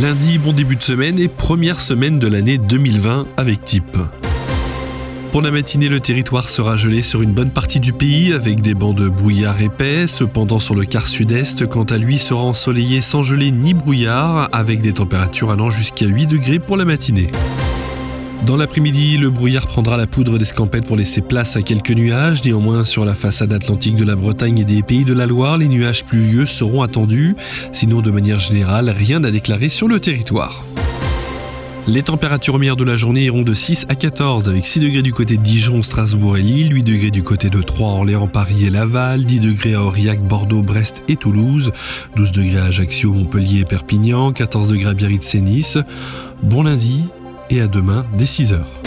Lundi, bon début de semaine et première semaine de l'année 2020 avec Type. Pour la matinée, le territoire sera gelé sur une bonne partie du pays avec des bancs de brouillard épais. Cependant, sur le quart sud-est, quant à lui, sera ensoleillé sans gelée ni brouillard avec des températures allant jusqu'à 8 degrés pour la matinée. Dans l'après-midi, le brouillard prendra la poudre d'escampette pour laisser place à quelques nuages. Néanmoins, sur la façade atlantique de la Bretagne et des pays de la Loire, les nuages pluvieux seront attendus. Sinon, de manière générale, rien à déclarer sur le territoire. Les températures meilleures de la journée iront de 6 à 14 avec 6 degrés du côté de Dijon, Strasbourg et Lille, 8 degrés du côté de Troyes, Orléans, Paris et Laval, 10 degrés à Aurillac, Bordeaux, Brest et Toulouse, 12 degrés à Ajaccio, Montpellier et Perpignan, 14 degrés à Biarritz et Nice. Bon lundi et à demain dès 6h.